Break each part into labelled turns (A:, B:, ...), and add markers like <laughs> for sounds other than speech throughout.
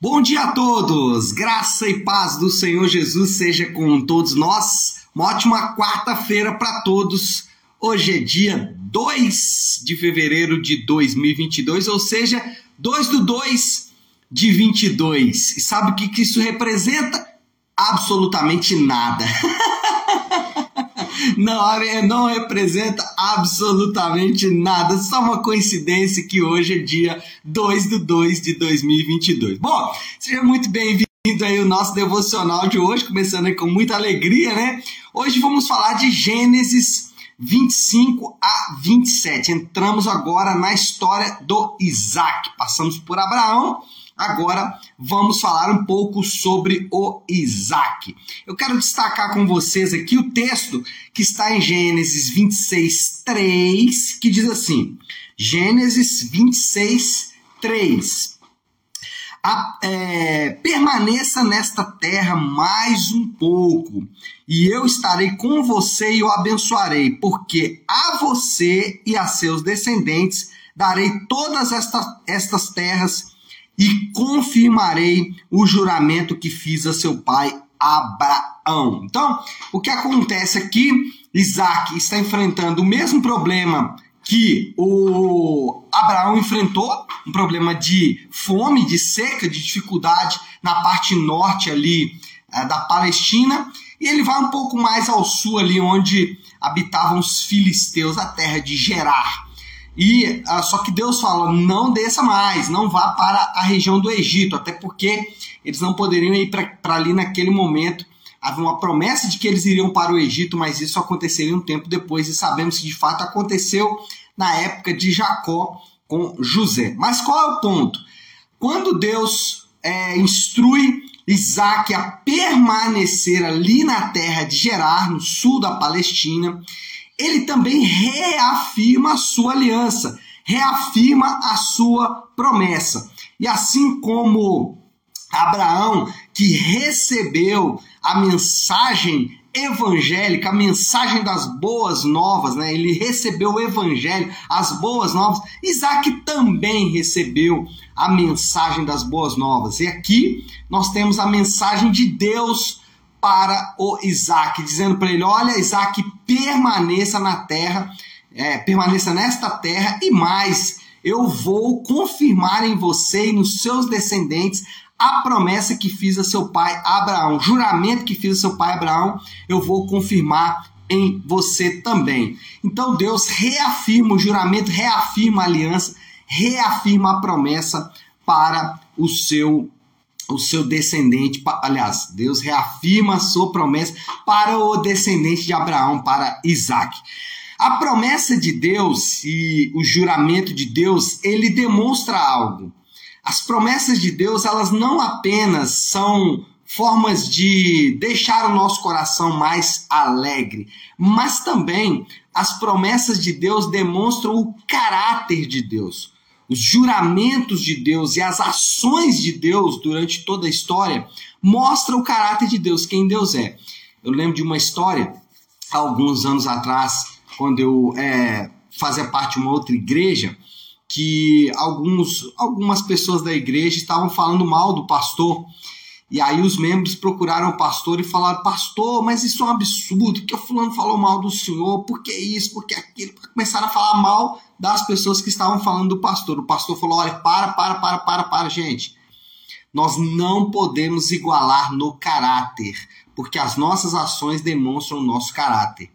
A: Bom dia a todos! Graça e paz do Senhor Jesus seja com todos nós. Uma ótima quarta-feira para todos. Hoje é dia 2 de fevereiro de 2022, ou seja, 2 do 2 de 22. E sabe o que, que isso representa? Absolutamente nada. <laughs> não, não representa absolutamente nada. Só uma coincidência que hoje é dia 2 de 2 de 2022. Bom, seja muito bem-vindo aí ao nosso devocional de hoje, começando com muita alegria, né? Hoje vamos falar de Gênesis 25 a 27. Entramos agora na história do Isaac. Passamos por Abraão Agora vamos falar um pouco sobre o Isaac. Eu quero destacar com vocês aqui o texto que está em Gênesis 26, 3, que diz assim: Gênesis 26, 3. A, é, permaneça nesta terra mais um pouco, e eu estarei com você e o abençoarei, porque a você e a seus descendentes darei todas esta, estas terras e confirmarei o juramento que fiz a seu pai Abraão. Então, o que acontece aqui? Isaac está enfrentando o mesmo problema que o Abraão enfrentou, um problema de fome, de seca, de dificuldade na parte norte ali é, da Palestina, e ele vai um pouco mais ao sul ali onde habitavam os filisteus, a terra de Gerar. E uh, só que Deus fala: não desça mais, não vá para a região do Egito, até porque eles não poderiam ir para ali naquele momento. Havia uma promessa de que eles iriam para o Egito, mas isso aconteceria um tempo depois, e sabemos que de fato aconteceu na época de Jacó com José. Mas qual é o ponto? Quando Deus é, instrui Isaac a permanecer ali na terra de Gerar, no sul da Palestina, ele também reafirma a sua aliança, reafirma a sua promessa. E assim como Abraão, que recebeu a mensagem evangélica, a mensagem das boas novas, né? Ele recebeu o evangelho, as boas novas. Isaac também recebeu a mensagem das boas novas. E aqui nós temos a mensagem de Deus para o Isaac, dizendo para ele: Olha, Isaac, permaneça na terra, é, permaneça nesta terra e mais, eu vou confirmar em você e nos seus descendentes a promessa que fiz a seu pai Abraão, o juramento que fiz a seu pai Abraão, eu vou confirmar em você também. Então Deus reafirma o juramento, reafirma a aliança, reafirma a promessa para o seu o seu descendente, aliás, Deus reafirma a sua promessa para o descendente de Abraão, para Isaac. A promessa de Deus e o juramento de Deus, ele demonstra algo. As promessas de Deus, elas não apenas são formas de deixar o nosso coração mais alegre, mas também as promessas de Deus demonstram o caráter de Deus os juramentos de Deus e as ações de Deus durante toda a história mostram o caráter de Deus, quem Deus é. Eu lembro de uma história, alguns anos atrás, quando eu é, fazia parte de uma outra igreja, que alguns, algumas pessoas da igreja estavam falando mal do pastor. E aí os membros procuraram o pastor e falaram: Pastor, mas isso é um absurdo, que o fulano falou mal do senhor, por que isso, por que aquilo? Começaram a falar mal das pessoas que estavam falando do pastor. O pastor falou: Olha, para, para, para, para, para, gente. Nós não podemos igualar no caráter, porque as nossas ações demonstram o nosso caráter.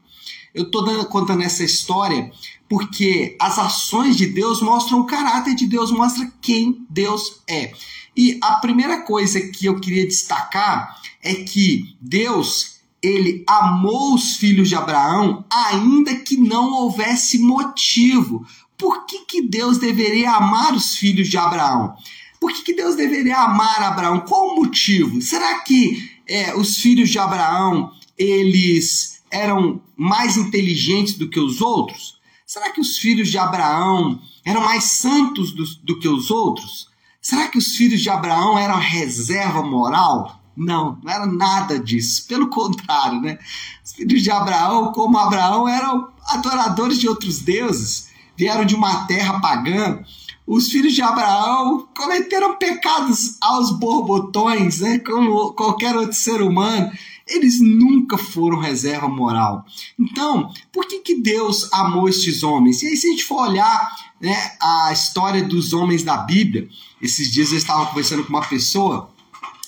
A: Eu estou contando essa história porque as ações de Deus mostram o caráter de Deus, mostra quem Deus é. E a primeira coisa que eu queria destacar é que Deus ele amou os filhos de Abraão ainda que não houvesse motivo. Por que, que Deus deveria amar os filhos de Abraão? Por que, que Deus deveria amar Abraão? Qual o motivo? Será que é, os filhos de Abraão eles eram mais inteligentes do que os outros? Será que os filhos de Abraão eram mais santos do, do que os outros? Será que os filhos de Abraão eram reserva moral? Não, não era nada disso. Pelo contrário, né? Os filhos de Abraão, como Abraão, eram adoradores de outros deuses. Vieram de uma terra pagã, os filhos de Abraão cometeram pecados aos borbotões, né? Como qualquer outro ser humano. Eles nunca foram reserva moral. Então, por que, que Deus amou estes homens? E aí, se a gente for olhar né, a história dos homens da Bíblia, esses dias eu estava conversando com uma pessoa,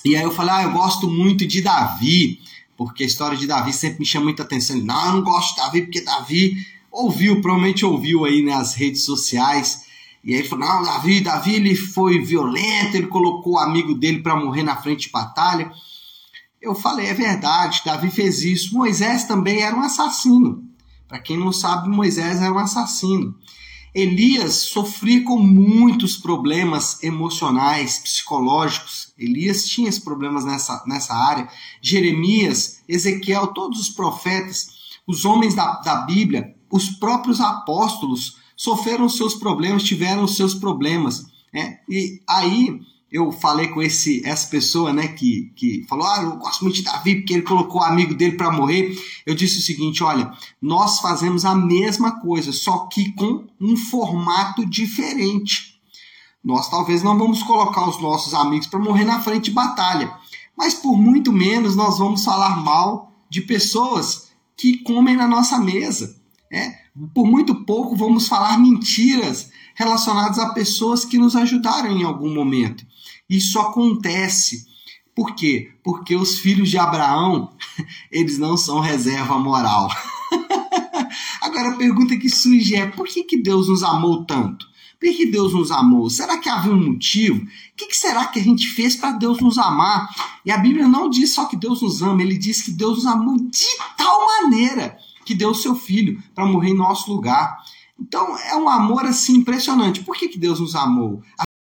A: e aí eu falei, ah, eu gosto muito de Davi, porque a história de Davi sempre me chama muita atenção. Não, eu não gosto de Davi, porque Davi ouviu, provavelmente ouviu aí nas redes sociais e aí falou: não, Davi, Davi ele foi violento, ele colocou o amigo dele para morrer na frente de batalha. Eu falei: é verdade, Davi fez isso. Moisés também era um assassino. Para quem não sabe, Moisés era um assassino. Elias sofria com muitos problemas emocionais, psicológicos. Elias tinha esses problemas nessa, nessa área. Jeremias, Ezequiel, todos os profetas, os homens da, da Bíblia, os próprios apóstolos sofreram seus problemas, tiveram seus problemas. Né? E aí eu falei com esse essa pessoa, né, que, que falou: "Ah, eu gosto muito de Davi porque ele colocou o amigo dele para morrer". Eu disse o seguinte: "Olha, nós fazemos a mesma coisa, só que com um formato diferente. Nós talvez não vamos colocar os nossos amigos para morrer na frente de batalha, mas por muito menos nós vamos falar mal de pessoas que comem na nossa mesa. É, por muito pouco vamos falar mentiras relacionadas a pessoas que nos ajudaram em algum momento. Isso acontece. Por quê? Porque os filhos de Abraão, <laughs> eles não são reserva moral. <laughs> Agora a pergunta que surge é: por que, que Deus nos amou tanto? Por que Deus nos amou? Será que havia um motivo? O que, que será que a gente fez para Deus nos amar? E a Bíblia não diz só que Deus nos ama, ele diz que Deus nos amou de tal maneira que deu o seu filho para morrer em nosso lugar. Então é um amor assim impressionante. Por que, que Deus nos amou?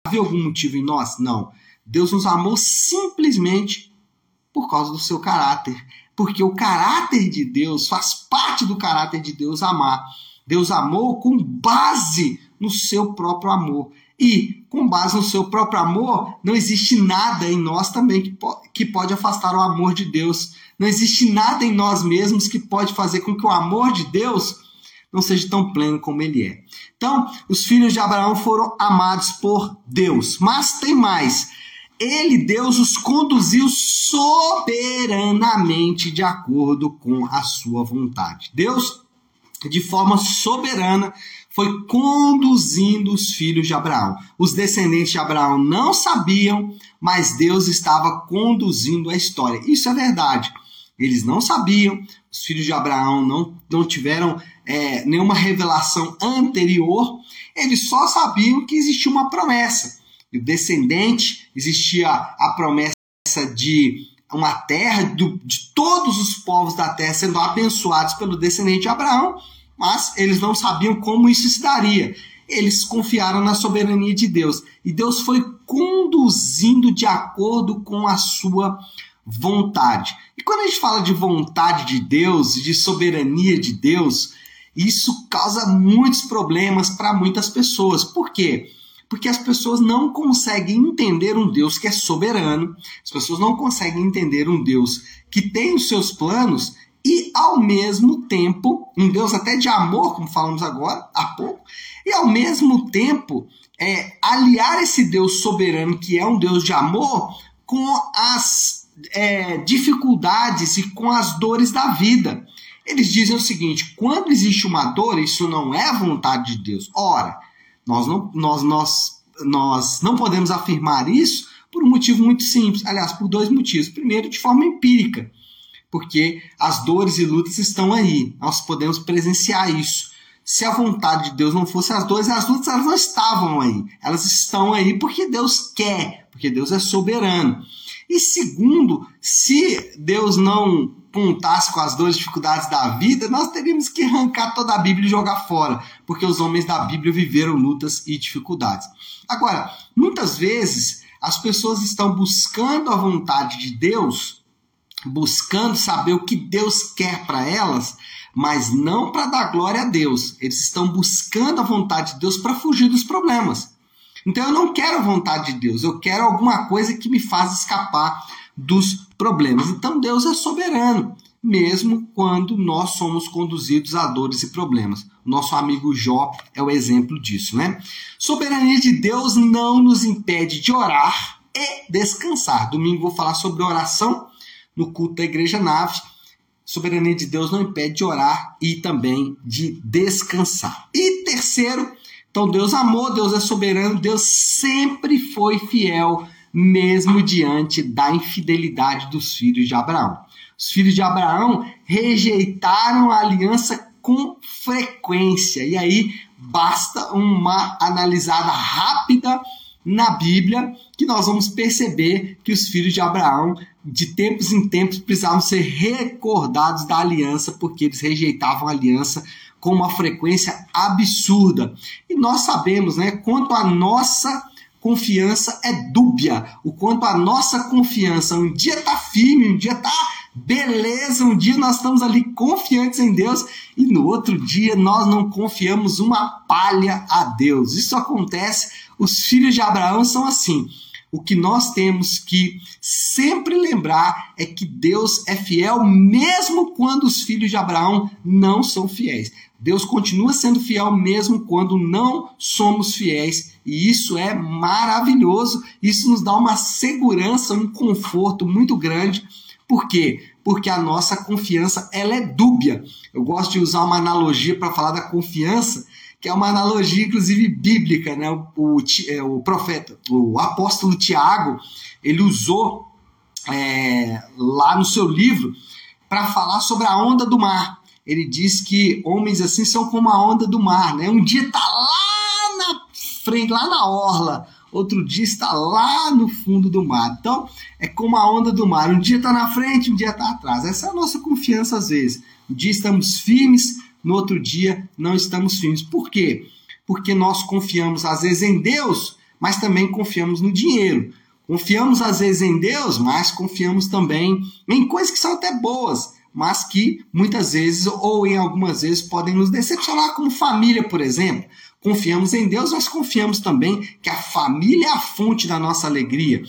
A: Havia algum motivo em nós? Não. Deus nos amou simplesmente por causa do seu caráter. Porque o caráter de Deus faz parte do caráter de Deus amar. Deus amou com base no seu próprio amor. E, com base no seu próprio amor, não existe nada em nós também que, po que pode afastar o amor de Deus. Não existe nada em nós mesmos que pode fazer com que o amor de Deus não seja tão pleno como ele é. Então, os filhos de Abraão foram amados por Deus. Mas tem mais. Ele, Deus, os conduziu soberanamente de acordo com a sua vontade. Deus, de forma soberana, foi conduzindo os filhos de Abraão. Os descendentes de Abraão não sabiam, mas Deus estava conduzindo a história. Isso é verdade. Eles não sabiam, os filhos de Abraão não, não tiveram é, nenhuma revelação anterior, eles só sabiam que existia uma promessa. E o descendente, existia a promessa de uma terra, do, de todos os povos da terra sendo abençoados pelo descendente de Abraão, mas eles não sabiam como isso se daria. Eles confiaram na soberania de Deus e Deus foi conduzindo de acordo com a sua vontade. E quando a gente fala de vontade de Deus, de soberania de Deus, isso causa muitos problemas para muitas pessoas. Por quê? Porque as pessoas não conseguem entender um Deus que é soberano, as pessoas não conseguem entender um Deus que tem os seus planos e ao mesmo tempo, um Deus até de amor, como falamos agora há pouco, e ao mesmo tempo é, aliar esse Deus soberano, que é um Deus de amor, com as é, dificuldades e com as dores da vida. Eles dizem o seguinte: quando existe uma dor, isso não é vontade de Deus. Ora, nós não, nós, nós, nós não podemos afirmar isso por um motivo muito simples. Aliás, por dois motivos. Primeiro, de forma empírica porque as dores e lutas estão aí. Nós podemos presenciar isso. Se a vontade de Deus não fosse as dores, as lutas elas não estavam aí. Elas estão aí porque Deus quer, porque Deus é soberano. E segundo, se Deus não contasse com as e dificuldades da vida, nós teríamos que arrancar toda a Bíblia e jogar fora, porque os homens da Bíblia viveram lutas e dificuldades. Agora, muitas vezes as pessoas estão buscando a vontade de Deus buscando saber o que Deus quer para elas, mas não para dar glória a Deus. Eles estão buscando a vontade de Deus para fugir dos problemas. Então eu não quero a vontade de Deus, eu quero alguma coisa que me faça escapar dos problemas. Então Deus é soberano. mesmo quando nós somos conduzidos a dores e problemas. Nosso amigo Jó é o exemplo disso, né? Soberania de Deus não nos impede de orar e descansar. Domingo vou falar sobre oração no culto da Igreja Nave. Soberania de Deus não impede de orar e também de descansar. E terceiro, então Deus amou, Deus é soberano, Deus sempre foi fiel, mesmo diante da infidelidade dos filhos de Abraão. Os filhos de Abraão rejeitaram a aliança com frequência. E aí basta uma analisada rápida na Bíblia que nós vamos perceber que os filhos de Abraão, de tempos em tempos, precisavam ser recordados da aliança, porque eles rejeitavam a aliança com uma frequência absurda. E nós sabemos, né, quanto a nossa confiança é dúbia, o quanto a nossa confiança um dia está firme, um dia está beleza, um dia nós estamos ali confiantes em Deus e no outro dia nós não confiamos uma palha a Deus. Isso acontece, os filhos de Abraão são assim. O que nós temos que sempre lembrar é que Deus é fiel mesmo quando os filhos de Abraão não são fiéis. Deus continua sendo fiel mesmo quando não somos fiéis, e isso é maravilhoso. Isso nos dá uma segurança, um conforto muito grande. Por quê? Porque a nossa confiança ela é dúbia. Eu gosto de usar uma analogia para falar da confiança, que é uma analogia inclusive bíblica, né? O, o, é, o profeta, o apóstolo Tiago, ele usou é, lá no seu livro para falar sobre a onda do mar ele diz que homens assim são como a onda do mar, né? Um dia está lá na frente, lá na orla, outro dia está lá no fundo do mar. Então, é como a onda do mar. Um dia está na frente, um dia está atrás. Essa é a nossa confiança às vezes. Um dia estamos firmes, no outro dia não estamos firmes. Por quê? Porque nós confiamos às vezes em Deus, mas também confiamos no dinheiro. Confiamos às vezes em Deus, mas confiamos também em coisas que são até boas mas que muitas vezes ou em algumas vezes podem nos decepcionar, como família, por exemplo. Confiamos em Deus, mas confiamos também que a família é a fonte da nossa alegria.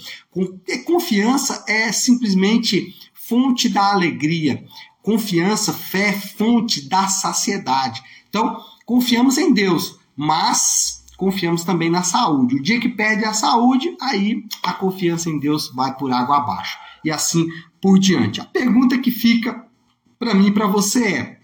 A: Confiança é simplesmente fonte da alegria. Confiança, fé, fonte da saciedade. Então, confiamos em Deus, mas confiamos também na saúde. O dia que perde a saúde, aí a confiança em Deus vai por água abaixo. E assim por diante. A pergunta que fica para mim e para você é: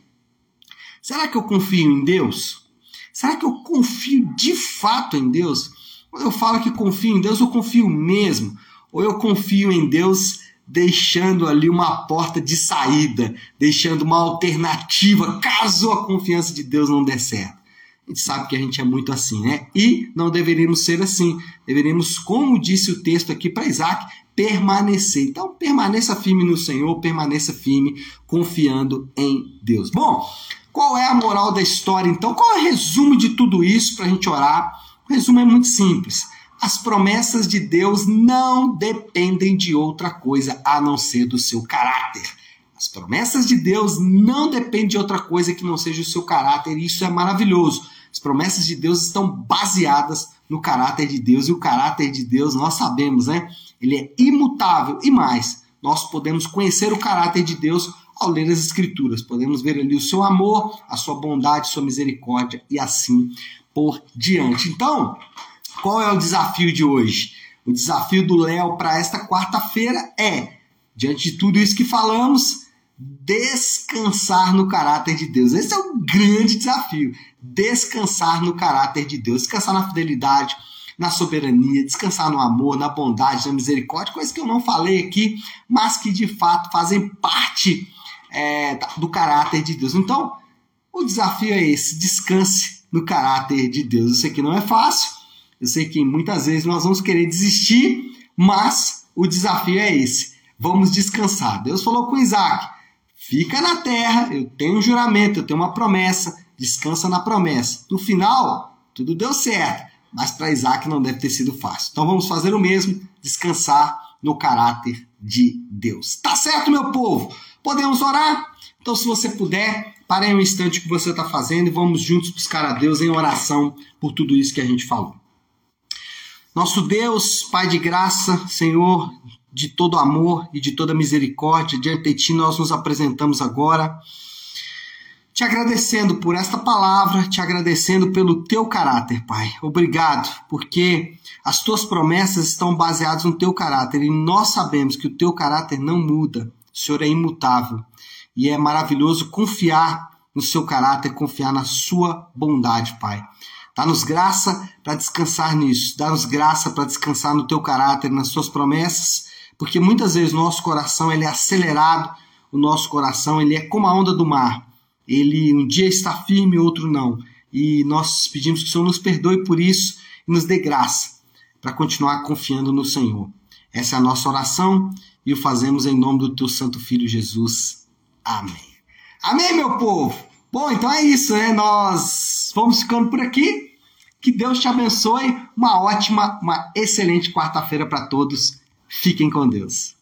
A: será que eu confio em Deus? Será que eu confio de fato em Deus? Quando eu falo que confio em Deus, eu confio mesmo. Ou eu confio em Deus deixando ali uma porta de saída, deixando uma alternativa caso a confiança de Deus não der certo. A gente sabe que a gente é muito assim, né? E não deveríamos ser assim. Deveríamos, como disse o texto aqui para Isaac, permanecer. Então, permaneça firme no Senhor, permaneça firme confiando em Deus. Bom, qual é a moral da história então? Qual é o resumo de tudo isso para a gente orar? O resumo é muito simples. As promessas de Deus não dependem de outra coisa a não ser do seu caráter. As promessas de Deus não dependem de outra coisa que não seja o seu caráter, isso é maravilhoso. As promessas de Deus estão baseadas no caráter de Deus, e o caráter de Deus, nós sabemos, né? Ele é imutável e mais, nós podemos conhecer o caráter de Deus ao ler as Escrituras. Podemos ver ali o seu amor, a sua bondade, sua misericórdia e assim por diante. Então, qual é o desafio de hoje? O desafio do Léo para esta quarta-feira é, diante de tudo isso que falamos, descansar no caráter de Deus. Esse é o grande desafio. Descansar no caráter de Deus, descansar na fidelidade, na soberania, descansar no amor, na bondade, na misericórdia, coisas que eu não falei aqui, mas que de fato fazem parte é, do caráter de Deus. Então, o desafio é esse: descanse no caráter de Deus. Eu sei que não é fácil, eu sei que muitas vezes nós vamos querer desistir, mas o desafio é esse. Vamos descansar. Deus falou com Isaac: fica na terra, eu tenho um juramento, eu tenho uma promessa, descansa na promessa. No final, tudo deu certo mas para Isaac não deve ter sido fácil. Então vamos fazer o mesmo, descansar no caráter de Deus. Tá certo, meu povo? Podemos orar? Então, se você puder, pare um instante o que você está fazendo e vamos juntos buscar a Deus em oração por tudo isso que a gente falou. Nosso Deus, Pai de graça, Senhor, de todo amor e de toda misericórdia, diante de Ti nós nos apresentamos agora, te agradecendo por esta palavra, te agradecendo pelo Teu caráter, Pai. Obrigado, porque as Tuas promessas estão baseadas no Teu caráter e nós sabemos que o Teu caráter não muda, o Senhor é imutável e é maravilhoso confiar no Seu caráter, confiar na Sua bondade, Pai. Dá-nos graça para descansar nisso. Dá-nos graça para descansar no teu caráter, nas suas promessas, porque muitas vezes nosso coração ele é acelerado, o nosso coração ele é como a onda do mar. Ele um dia está firme, outro não. E nós pedimos que o Senhor nos perdoe por isso e nos dê graça para continuar confiando no Senhor. Essa é a nossa oração e o fazemos em nome do teu santo filho Jesus. Amém. Amém, meu povo. Bom, então é isso, né? Nós vamos ficando por aqui. Que Deus te abençoe. Uma ótima, uma excelente quarta-feira para todos. Fiquem com Deus.